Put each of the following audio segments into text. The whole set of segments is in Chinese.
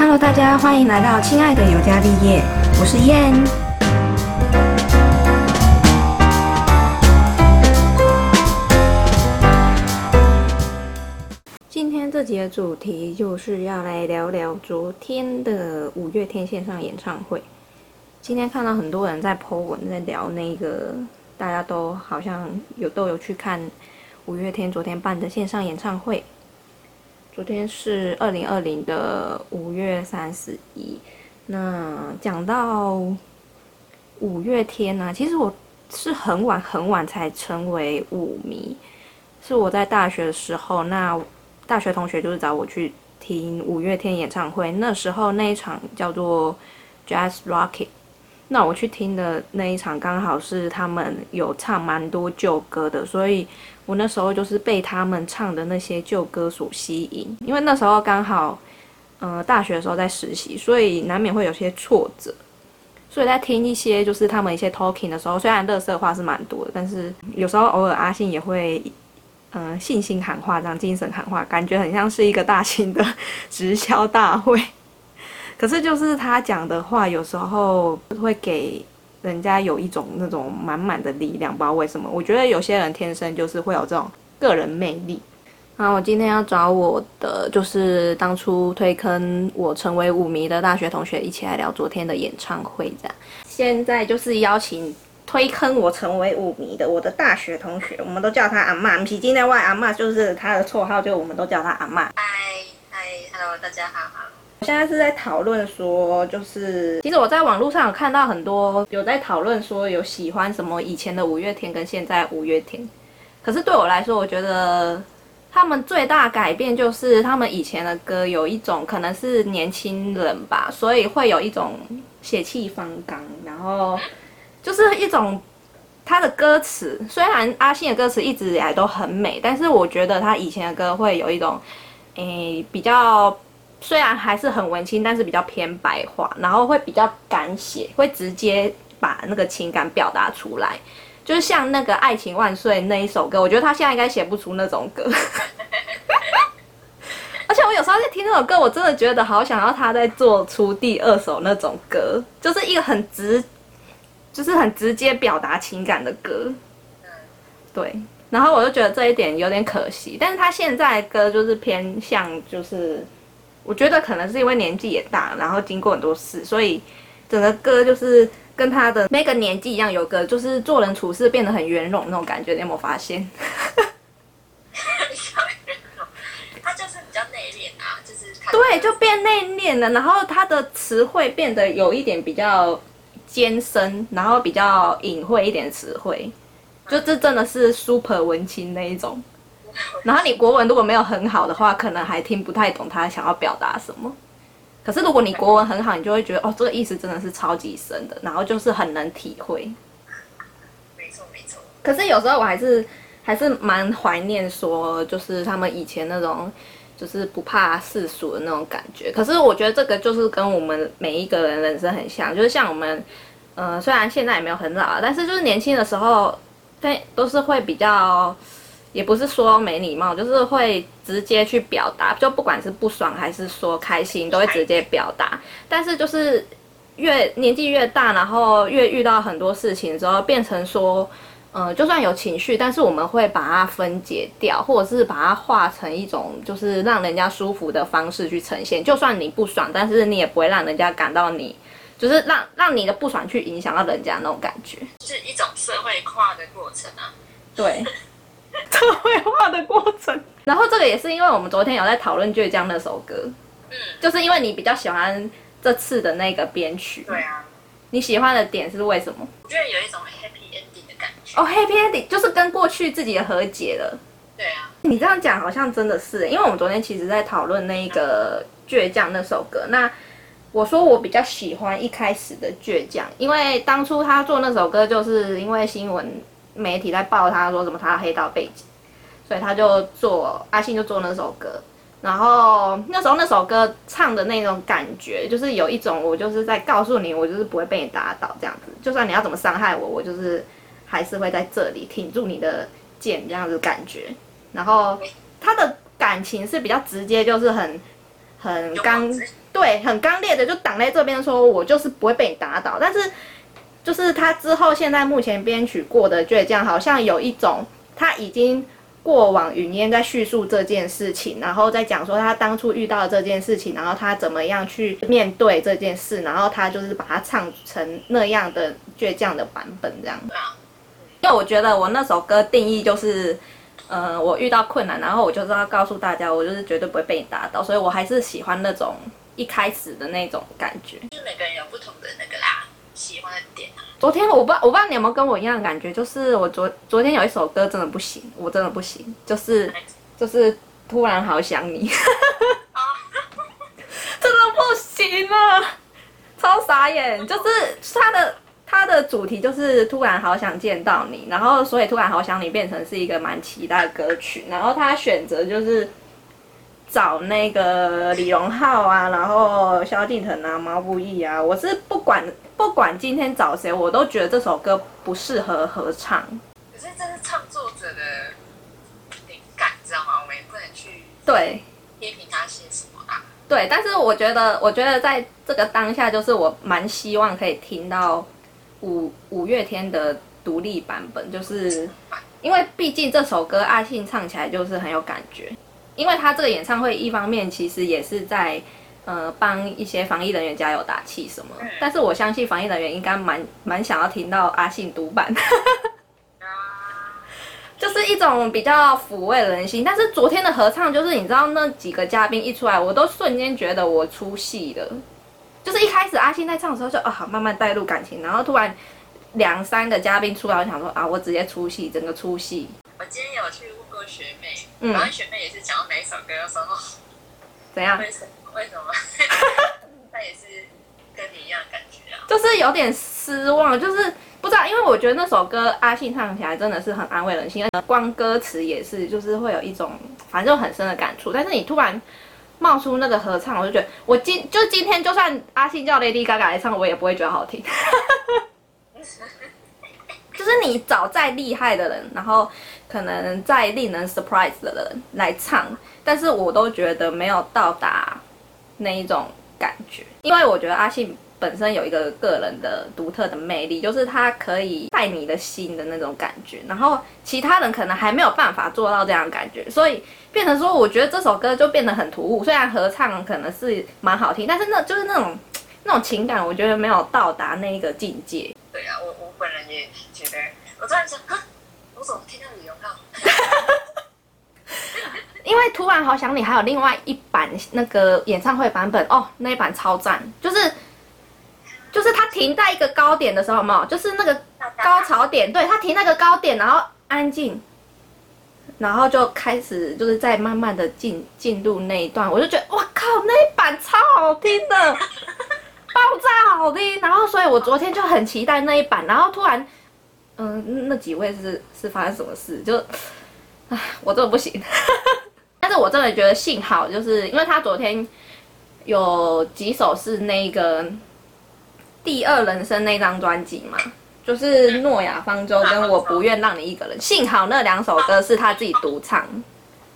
Hello，大家欢迎来到亲爱的尤加利叶，我是燕。今天这集的主题就是要来聊聊昨天的五月天线上演唱会。今天看到很多人在 po 文，在聊那个，大家都好像有都有去看五月天昨天办的线上演唱会。昨天是二零二零的五月三十一。那讲到五月天呢，其实我是很晚很晚才成为舞迷，是我在大学的时候，那大学同学就是找我去听五月天演唱会，那时候那一场叫做 Jazz Rocket。那我去听的那一场刚好是他们有唱蛮多旧歌的，所以我那时候就是被他们唱的那些旧歌所吸引。因为那时候刚好，呃，大学的时候在实习，所以难免会有些挫折。所以在听一些就是他们一些 talking 的时候，虽然乐色话是蛮多的，但是有时候偶尔阿信也会，嗯，信心喊话这样，精神喊话，感觉很像是一个大型的直销大会。可是就是他讲的话，有时候会给人家有一种那种满满的力量，不知道为什么。我觉得有些人天生就是会有这种个人魅力。那我今天要找我的就是当初推坑我成为舞迷的大学同学，一起来聊昨天的演唱会。这样，现在就是邀请推坑我成为舞迷的我的大学同学，我们都叫他阿妈，不是今天外阿妈，就是他的绰号，就我们都叫他阿妈。嗨嗨，Hello，大家好。现在是在讨论说，就是其实我在网络上有看到很多有在讨论说有喜欢什么以前的五月天跟现在五月天，可是对我来说，我觉得他们最大改变就是他们以前的歌有一种可能是年轻人吧，所以会有一种血气方刚，然后就是一种他的歌词，虽然阿信的歌词一直以来都很美，但是我觉得他以前的歌会有一种诶比较。虽然还是很文青，但是比较偏白话，然后会比较敢写，会直接把那个情感表达出来，就是像那个《爱情万岁》那一首歌，我觉得他现在应该写不出那种歌。而且我有时候在听那首歌，我真的觉得好想要他再做出第二首那种歌，就是一个很直，就是很直接表达情感的歌。对，然后我就觉得这一点有点可惜，但是他现在歌就是偏向就是。我觉得可能是因为年纪也大，然后经过很多事，所以整个歌就是跟他的那个年纪一样，有个就是做人处事变得很圆融那种感觉，你有没有发现？他就是比较内敛啊，就是对，就变内敛了，然后他的词汇变得有一点比较艰深，然后比较隐晦一点词汇，就这真的是 super 文青那一种。然后你国文如果没有很好的话，可能还听不太懂他想要表达什么。可是如果你国文很好，你就会觉得哦，这个意思真的是超级深的，然后就是很能体会。没错没错。可是有时候我还是还是蛮怀念说，就是他们以前那种就是不怕世俗的那种感觉。可是我觉得这个就是跟我们每一个人人生很像，就是像我们，呃，虽然现在也没有很老，但是就是年轻的时候，对，都是会比较。也不是说没礼貌，就是会直接去表达，就不管是不爽还是说开心，都会直接表达。但是就是越年纪越大，然后越遇到很多事情之后，变成说，嗯，就算有情绪，但是我们会把它分解掉，或者是把它化成一种就是让人家舒服的方式去呈现。就算你不爽，但是你也不会让人家感到你，就是让让你的不爽去影响到人家那种感觉，是一种社会化的过程啊。对。社会化的过程，然后这个也是因为我们昨天有在讨论倔强那首歌，嗯，就是因为你比较喜欢这次的那个编曲，对啊，你喜欢的点是为什么？我觉得有一种 happy ending 的感觉。哦，happy ending 就是跟过去自己的和解了。对啊，你这样讲好像真的是，因为我们昨天其实在讨论那个倔强那首歌，那我说我比较喜欢一开始的倔强，因为当初他做那首歌就是因为新闻。媒体在报他说什么他黑道背景，所以他就做阿信就做那首歌，然后那时候那首歌唱的那种感觉，就是有一种我就是在告诉你，我就是不会被你打倒这样子，就算你要怎么伤害我，我就是还是会在这里挺住你的剑这样子感觉。然后他的感情是比较直接，就是很很刚对，很刚烈的就挡在这边，说我就是不会被你打倒。但是，就是他之后现在目前编曲过的倔强，好像有一种他已经过往云烟在叙述这件事情，然后再讲说他当初遇到的这件事情，然后他怎么样去面对这件事，然后他就是把它唱成那样的倔强的版本这样。因为我觉得我那首歌定义就是，呃，我遇到困难，然后我就是要告诉大家，我就是绝对不会被你打倒，所以我还是喜欢那种一开始的那种感觉。就是每个人有不同的那个啦，喜欢。昨天我不知道我不知道你有没有跟我一样的感觉，就是我昨昨天有一首歌真的不行，我真的不行，就是就是突然好想你，啊，真的不行了，超傻眼，就是它的。它的主题就是突然好想见到你，然后所以突然好想你变成是一个蛮期待的歌曲，然后他选择就是找那个李荣浩啊，然后萧敬腾啊、毛不易啊，我是不管不管今天找谁，我都觉得这首歌不适合合唱。可是这是创作者的灵感，知道吗？我们也不能去对批评他些什么啊。对，但是我觉得，我觉得在这个当下，就是我蛮希望可以听到五五月天的独立版本，就是因为毕竟这首歌阿信唱起来就是很有感觉，因为他这个演唱会一方面其实也是在呃帮一些防疫人员加油打气什么，但是我相信防疫人员应该蛮蛮想要听到阿信独版。啊，就是一种比较抚慰人心。但是昨天的合唱，就是你知道那几个嘉宾一出来，我都瞬间觉得我出戏了。就是一开始阿信在唱的时候就啊、好慢慢带入感情，然后突然两三个嘉宾出来，我想说啊我直接出戏，整个出戏。我今天有去问过学妹，嗯然后学妹也是讲到哪一首歌，的时候，怎样？为什么？为什么？她也是跟你一样的感觉啊。就是有点失望，就是不知道，因为我觉得那首歌阿信唱起来真的是很安慰人心，光歌词也是，就是会有一种反正就很深的感触。但是你突然冒出那个合唱，我就觉得我今就今天就算阿信叫 Lady Gaga 来唱，我也不会觉得好听。就是你找再厉害的人，然后可能再令人 surprise 的人来唱，但是我都觉得没有到达那一种感觉，因为我觉得阿信本身有一个个人的独特的魅力，就是他可以带你的心的那种感觉，然后其他人可能还没有办法做到这样感觉，所以变成说，我觉得这首歌就变得很突兀。虽然合唱可能是蛮好听，但是那就是那种那种情感，我觉得没有到达那一个境界。本人也觉得，我突然想，我怎么听到李荣浩？因为突然好想你还有另外一版那个演唱会版本哦，那一版超赞，就是就是他停在一个高点的时候，有没有？就是那个高潮点，对他停那个高点，然后安静，然后就开始就是在慢慢的进进入那一段，我就觉得哇靠，那一版超好听的，爆炸好听。然后所以我昨天就很期待那一版，然后突然，嗯，那几位是是发生什么事？就，唉，我真的不行。但是我真的觉得幸好，就是因为他昨天有几首是那个第二人生那张专辑嘛，就是诺亚方舟跟我不愿让你一个人。幸好那两首歌是他自己独唱。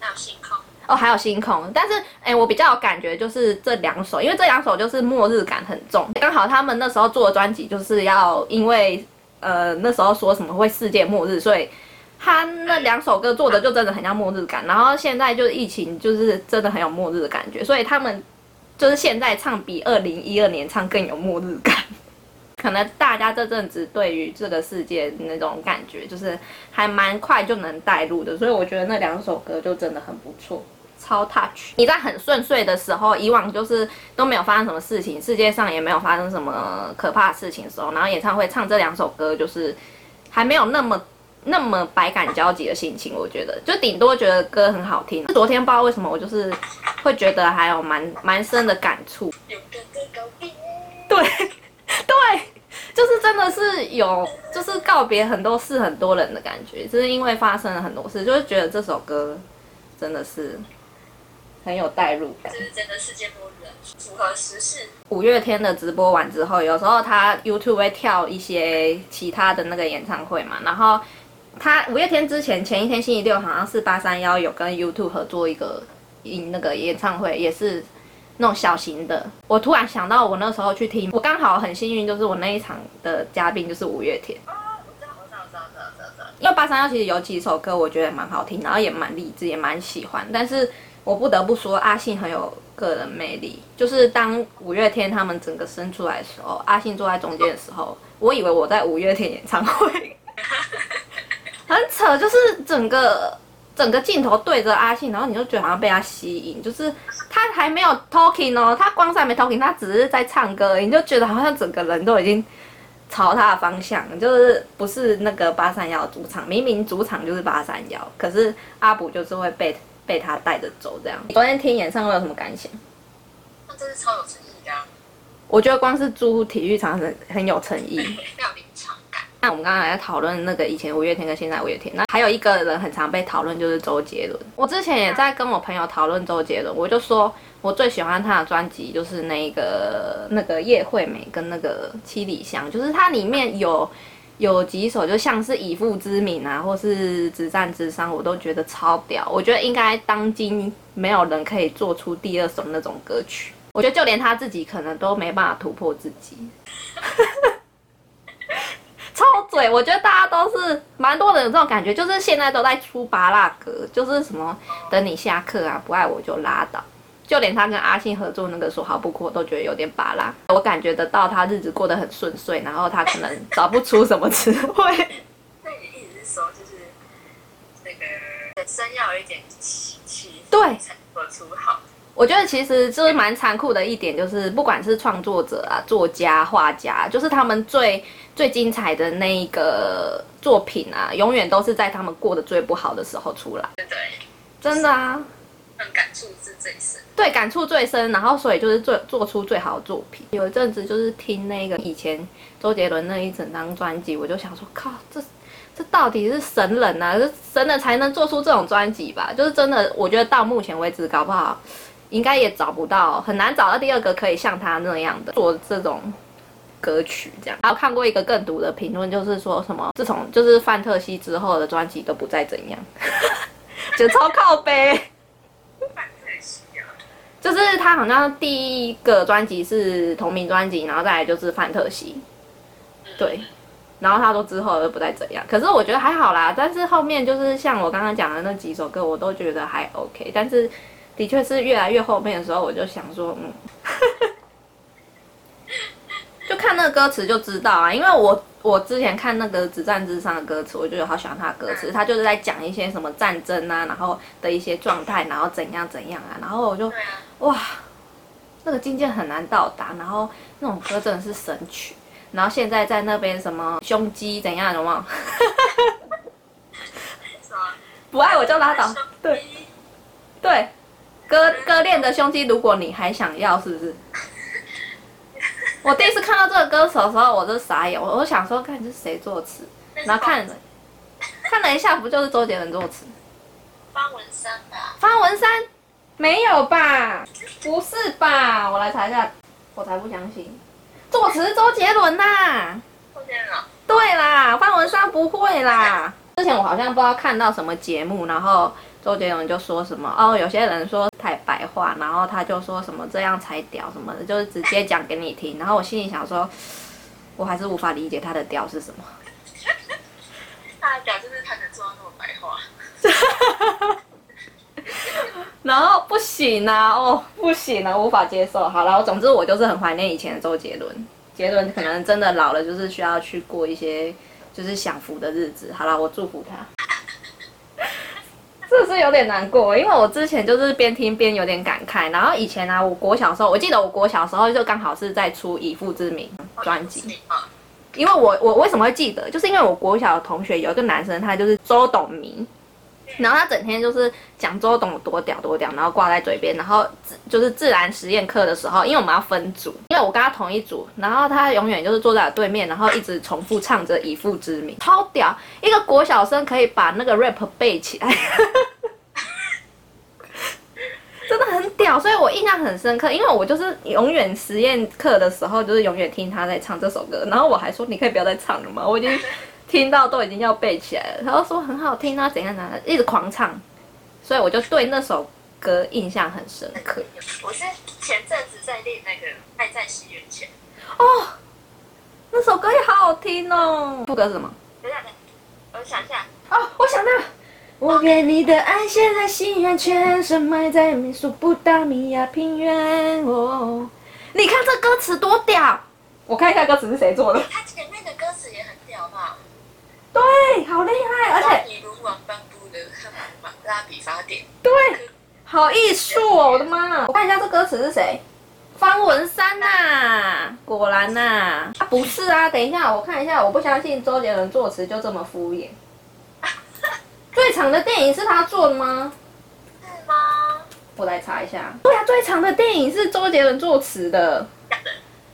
那幸好，哦，还有星空，但是哎、我比较有感觉就是这两首，因为这两首就是末日感很重。刚好他们那时候做的专辑就是要因为呃那时候说什么会世界末日，所以他那两首歌做的就真的很像末日感。然后现在就是疫情，就是真的很有末日的感觉，所以他们就是现在唱比二零一二年唱更有末日感。可能大家这阵子对于这个世界那种感觉，就是还蛮快就能带入的，所以我觉得那两首歌就真的很不错，超 touch。你在很顺遂的时候，以往就是都没有发生什么事情，世界上也没有发生什么可怕的事情的时候，然后演唱会唱这两首歌，就是还没有那么那么百感交集的心情，我觉得就顶多觉得歌很好听。昨天不知道为什么，我就是会觉得还有蛮蛮深的感触。对，对，就是真的是有，就是告别很多事、很多人的感觉，就是因为发生了很多事，就是觉得这首歌真的是很有代入感这。是真的世界末日，符合时事。五月天的直播完之后，有时候他 YouTube 会跳一些其他的那个演唱会嘛，然后他五月天之前前一天星期六好像是八三幺有跟 YouTube 合作一个音那个演唱会，也是那种小型的。我突然想到，我那时候去听，我刚好很幸运，就是我那一场的嘉宾就是五月天。哦，我知道，我知道，我知道，知道，知道，知道。因为八三幺其实有几首歌我觉得蛮好听，然后也蛮励志，也蛮喜欢。但是我不得不说，阿信很有个人魅力。就是当五月天他们整个生出来的时候，阿信坐在中间的时候，我以为我在五月天演唱会，很扯，就是整个整个镜头对着阿信，然后你就觉得好像被他吸引，就是他还没有 talking 哦，他光是还没 talking，他只是在唱歌而已，你就觉得好像整个人都已经。朝他的方向，就是不是那个八三幺主场，明明主场就是八三幺，可是阿卜就是会被被他带着走这样。昨天听演唱会有什么感想？那真是超有诚意的、啊，我觉得光是租体育场很很有诚意。要临场感。那我们刚刚还在讨论那个以前五月天跟现在五月天，那还有一个人很常被讨论就是周杰伦。我之前也在跟我朋友讨论周杰伦，我就说我最喜欢他的专辑就是那个那个叶惠美跟那个七里香，就是它里面有有几首就像是以父之名啊，或是止战之殇，我都觉得超屌。我觉得应该当今没有人可以做出第二首那种歌曲，我觉得就连他自己可能都没办法突破自己。超嘴，我觉得大家都是蛮多人有这种感觉，就是现在都在出拔辣歌，就是什么等你下课啊，不爱我就拉倒，就连他跟阿信合作那个说好不哭，我都觉得有点巴拉。我感觉得到他日子过得很顺遂，然后他可能找不出什么词汇。那你意思是说，就是那个人生要有一点奇奇对才做出好。我觉得其实就是蛮残酷的一点，就是不管是创作者啊、作家、画家，就是他们最最精彩的那一个作品啊，永远都是在他们过得最不好的时候出来。对对，真的啊，很感触是最深。对，感触最深，然后所以就是做做出最好的作品。有一阵子就是听那个以前周杰伦那一整张专辑，我就想说，靠，这这到底是神人啊，这神人才能做出这种专辑吧？就是真的，我觉得到目前为止，搞不好应该也找不到，很难找到第二个可以像他那样的做这种歌曲这样。还有看过一个更毒的评论，就是说什么自从就是范特西之后的专辑都不再怎样，就超靠背。范特西啊，就是他好像第一个专辑是同名专辑，然后再来就是范特西，对，然后他说之后就不再这样。可是我觉得还好啦，但是后面就是像我刚刚讲的那几首歌，我都觉得还 OK。但是的确是越来越后面的时候，我就想说，嗯，就看那个歌词就知道啊，因为我我之前看那个《止战之殇》的歌词，我就有好喜欢他的歌词，他就是在讲一些什么战争啊，然后的一些状态，然后怎样怎样啊，然后我就啊，哇，那个境界很难到达，然后那种歌真的是神曲。然后现在在那边什么胸肌怎样，有没有？是吗？不爱我就拉倒。对对，割割裂的胸肌，如果你还想要，是不是？我第一次看到这个歌手的时候，我就傻眼，我我想说，看这是谁作词？然后看了看了一下，不就是周杰伦作词？方文山吧，方文山没有吧？不是吧？我来查一下，我才不相信，作词是周杰伦呐、周杰伦，对啦，方文山不会啦。之前我好像不知道看到什么节目，然后周杰伦就说什么哦，有些人说太白话，然后他就说什么这样才屌什么的，就是直接讲给你听。然后我心里想说，我还是无法理解他的屌是什么。他的屌就是他能做到那么白话，然后不行啊，哦，不行啊，无法接受。好了，总之我就是很怀念以前的周杰伦。杰伦可能真的老了，就是需要去过一些就是享福的日子。好了，我祝福他。是有点难过？因为我之前就是边听边有点感慨。然后以前呢、啊，我国小时候，我记得我国小时候就刚好是在出《以父之名》专辑。因为我我为什么会记得，就是因为我国小的同学有一个男生，他就是周董明，然后他整天就是讲周董多屌多屌，然后挂在嘴边，然后就是自然实验课的时候，因为我们要分组，因为我跟他同一组，然后他永远就是坐在对面，然后一直重复唱着以父之名，超屌，一个国小生可以把那个 rap 背起来。真的很屌，所以我印象很深刻，因为我就是永远实验课的时候，就是永远听他在唱这首歌，然后我还说你可以不要再唱了吗？我已经听到都已经要背起来了，然后说很好听啊，怎样怎样，一直狂唱，所以我就对那首歌印象很深刻？我是前阵子在练那个《爱在西元前》，哦，那首歌也好好听哦。副歌是什么？我想一下，哦，我想到了。我给你的爱写在西元前，深埋在美索不达米亚平原。哦，你看这歌词多屌！我看一下歌词是谁做的。他前面的歌词也很屌吧？对，好厉害，而且你如王颁布的马拉比法典，对，好艺术哦！我的妈！我看一下这歌词是谁？方文山呐、果然呐、啊，不是啊，等一下我看一下，我不相信周杰伦作词就这么敷衍。最长的电影是他做的吗？是吗？我来查一下。对啊，最长的电影是周杰伦作词的，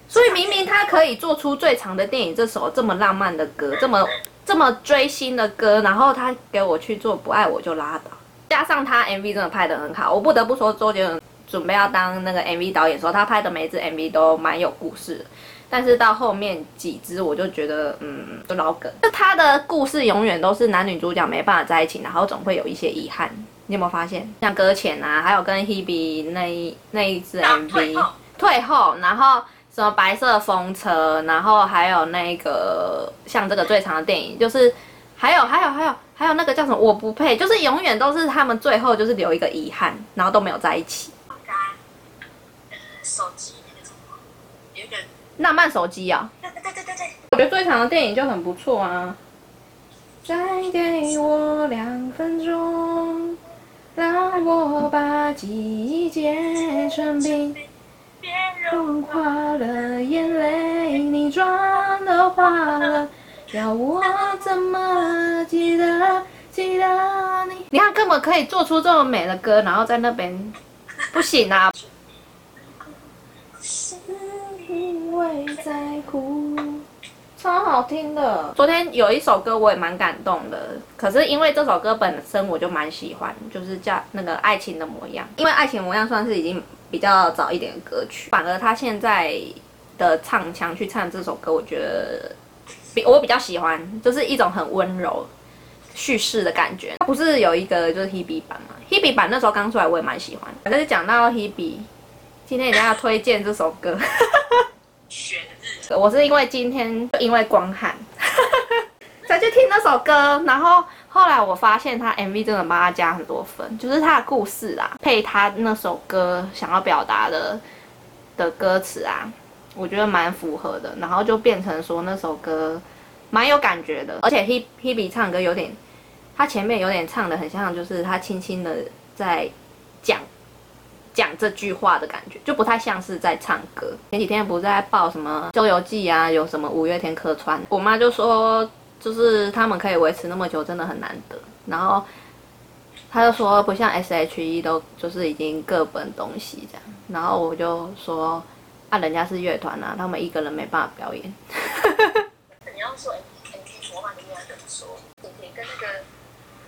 所以明明他可以做出最长的电影这首这么浪漫的歌，这么这么追星的歌，然后他给我去做不爱我就拉倒。加上他 MV 真的拍的很好，我不得不说周杰伦准备要当那个 MV 导演的时候，他拍的每一支 MV 都蛮有故事的。但是到后面几支，我就觉得，嗯，就老梗。就他的故事永远都是男女主角没办法在一起，然后总会有一些遗憾。你有没有发现？像搁浅啊，还有跟 Hebe 那一那一支 MV 退后然后什么白色风车，然后还有那个像这个最长的电影，就是还有还有还有还有那个叫什么我不配，就是永远都是他们最后就是留一个遗憾，然后都没有在一起。手机浪漫手机啊，对对对对我觉得最长的电影就很不错啊。再给我两分钟，让我把记忆结成冰。别融融化了眼泪，你妆都花了，要我怎么记得记得你？你看，根本可以做出这么美的歌，然后在那边不行啊！是因为在哭，超好听的。昨天有一首歌我也蛮感动的，可是因为这首歌本身我就蛮喜欢，就是叫那个《爱情的模样》，因为《爱情模样》算是已经比较早一点的歌曲，反而他现在的唱腔去唱这首歌，我觉得比我比较喜欢，就是一种很温柔叙事的感觉。它不是有一个就是 Hebe 版嘛？Hebe 版那时候刚出来，我也蛮喜欢。反正就讲到 Hebe，今天一定要推荐这首歌。选日，我是因为今天因为光汉 才去听那首歌，然后后来我发现他 MV 真的帮他加很多分，就是他的故事啊，配他那首歌想要表达的的歌词啊，我觉得蛮符合的，然后就变成说那首歌蛮有感觉的，而且 He Hebe 唱歌有点，他前面有点唱的很像，就是他轻轻的在讲。讲这句话的感觉，就不太像是在唱歌。前几天不是在报什么《周游记》啊，有什么五月天客串，我妈就说，就是他们可以维持那么久，真的很难得。然后她就说，不像 S.H.E 都就是已经各奔东西这样。然后我就说，啊，人家是乐团啊，他们一个人没办法表演。你要说 M M K 魔幻的应该怎么说？你可以跟那个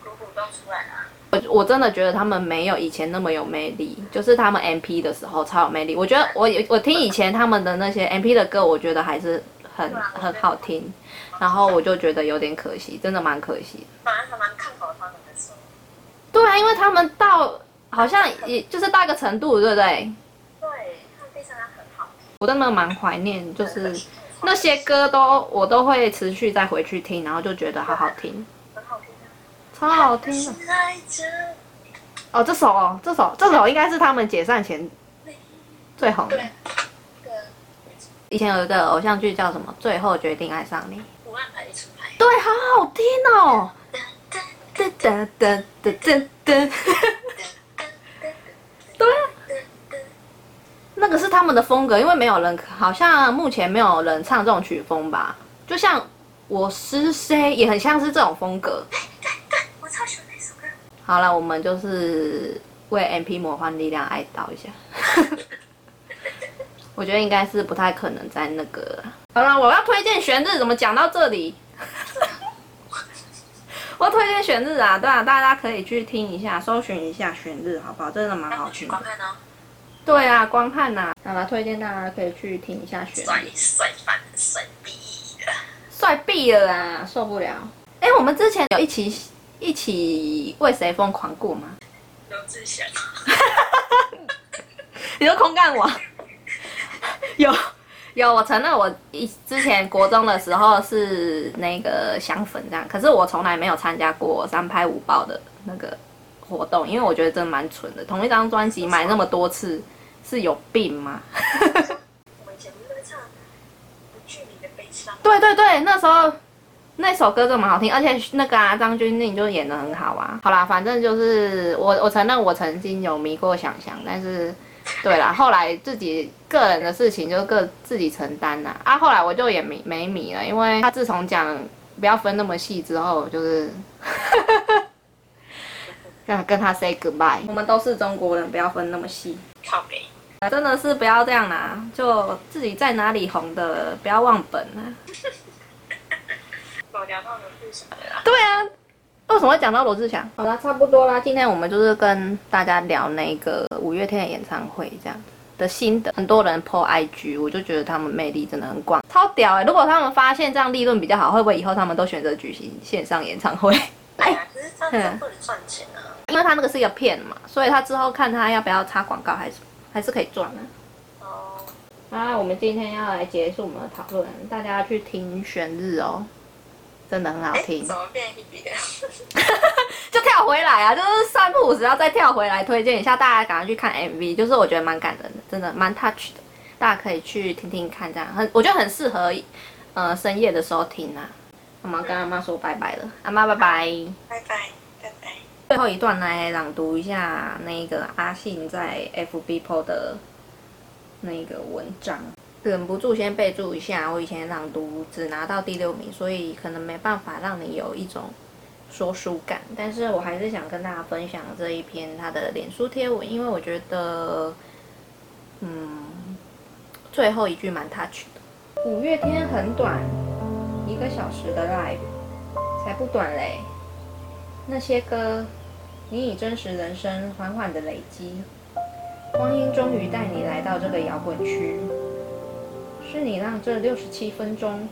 姑姑都出来啊，我我真的觉得他们没有以前那么有魅力，就是他们 M P 的时候超有魅力。我觉得我我听以前他们的那些 M P 的歌，我觉得还是很很好听，然后我就觉得有点可惜，真的蛮可惜的。反而还蛮看好他们的时候，对啊，因为他们到好像也就是到一个程度，对不对？对，他们非常的很好，我真的蛮怀念，就是那些歌都我都会持续再回去听，然后就觉得好好听，超好听哦，这首哦，这首这首应该是他们解散前最红的。以前有一个偶像剧叫什么《最后决定爱上你》，五万牌一出牌，对，好好听哦。噔噔噔噔噔噔噔，对啊，那个是他们的风格，因为没有人，好像目前没有人唱这种曲风吧。就像我是谁，也很像是这种风格。我超喜欢那首歌，好了，我们就是为 M P 魔幻力量哀悼一下。我觉得应该是不太可能在那个。好了，我要推荐玄日，怎么讲到这里？我推荐玄日啊，对啊，大家可以去听一下，搜寻一下玄日，好不好？真的蛮好听的对啊，光看呐、好了，推荐大家可以去听一下玄帅日，帅翻帅逼了，帅毙了啊，受不了。哎，我们之前有一起一起为谁疯狂过吗？刘志祥，你说空干我？有有，我承认我一之前国中的时候是那个香粉这样，可是我从来没有参加过三拍五爆的那个活动，因为我觉得真的蛮蠢的，同一张专辑买那么多次是有病吗？我们以前不是唱《不距离的悲伤》？对对对，那时候那首歌就蛮好听，而且那个啊张钧甯就演的很好啊。好啦，反正就是我我承认我曾经有迷过想想，但是对啦，后来自己个人的事情就各自己承担啦。啊，后来我就也没没迷了，因为他自从讲不要分那么细之后，就是跟 跟他 say goodbye。我们都是中国人，不要分那么细。靠北。真的是不要这样啦，就自己在哪里红的，不要忘本啊。我聊到罗志祥的啦。对啊，为什么会讲到罗志祥？好啦，差不多啦。今天我们就是跟大家聊那个五月天的演唱会这样的心得。很多人 po IG，我就觉得他们魅力真的很广，超屌哎、如果他们发现这样利润比较好，会不会以后他们都选择举行线上演唱会？哎啊，可是这样不能赚钱啊。因为他那个是一个片嘛，所以他之后看他要不要插广告，还是还是可以赚的、哦，好啦，我们今天要来结束我们的讨论，大家去听选日哦，真的很好哎，听怎。么变 Hebe 的？就跳回来啊，就是三不五时要再跳回来推荐一下，大家赶快去看 MV，就是我觉得蛮感人的，真的蛮 touch 的，大家可以去听听看，这样很我觉得很适合呃深夜的时候听啊。我们要跟阿妈说拜拜了，阿妈拜拜。拜拜，拜拜。最后一段来朗读一下那个阿信在 FB PO 的那个文章，忍不住先备注一下，我以前朗读只拿到第六名，所以可能没办法让你有一种说书感，但是我还是想跟大家分享这一篇他的脸书贴文，因为我觉得，嗯，最后一句蛮 touch 的。五月天很短，一个小时的 live，才不短嘞。那些歌，你以真实人生缓缓的累积，光阴终于带你来到这个摇滚区，是你让这六十七分钟，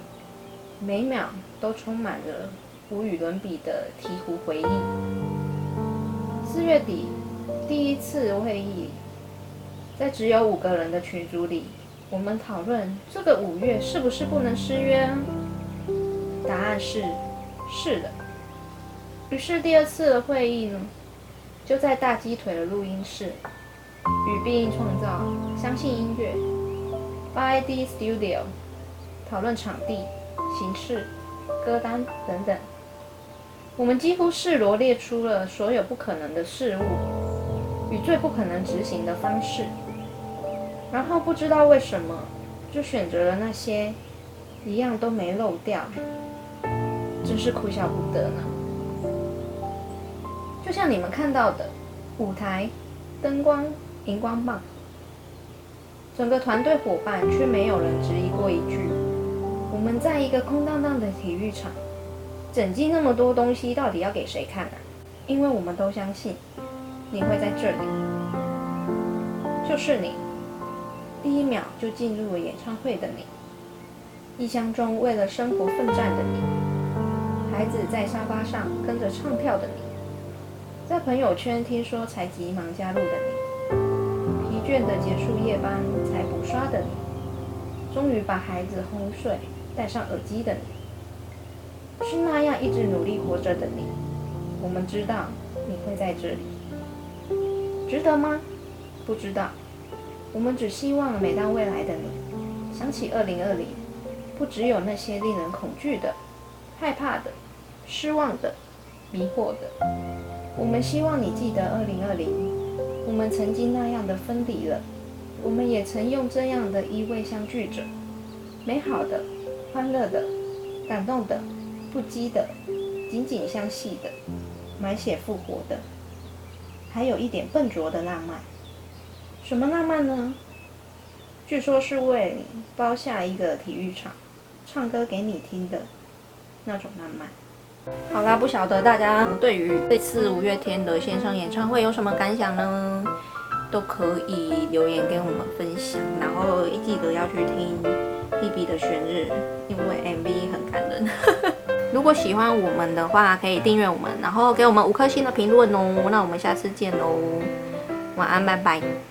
每秒都充满了无与伦比的醍醐回忆。四月底，第一次会议，在只有五个人的群组里，我们讨论这个五月是不是不能失约？答案是，是的。于是第二次的会议呢，就在大鸡腿的录音室，与必应创造、相信音乐、By the Studio 讨论场地、形式、歌单等等。我们几乎是罗列出了所有不可能的事物与最不可能执行的方式，然后不知道为什么就选择了那些一样都没漏掉，真是哭笑不得呢。就像你们看到的，舞台、灯光、荧光棒，整个团队伙伴却没有人质疑过一句：我们在一个空荡荡的体育场，整进那么多东西，到底要给谁看啊？因为我们都相信你会在这里，就是你，第一秒就进入了演唱会的你，异乡中为了生活奋战的你，孩子在沙发上跟着唱跳的你。在朋友圈听说才急忙加入的你，疲倦的结束夜班刷的你，终于把孩子哄睡戴上耳机的你，是那样一直努力活着的你。我们知道你会在这里，值得吗？不知道。我们只希望每当未来的你想起二零二零，不只有那些令人恐惧的、害怕的、失望的、迷惑的。我们希望你记得二零二零，我们曾经那样的分离了，我们也曾用这样的依偎相聚着，美好的、欢乐的、感动的、不羁的、紧紧相系的、满血复活的，还有一点笨拙的浪漫。什么浪漫呢？据说是为你包下一个体育场，唱歌给你听的那种浪漫。好啦，不晓得大家对于这次五月天的线上演唱会有什么感想呢？都可以留言跟我们分享，然后记得要去听 BB 的选日，因为 MV 很感人。如果喜欢我们的话，可以订阅我们，然后给我们五颗星的评论哦。那我们下次见喽，晚安，拜拜。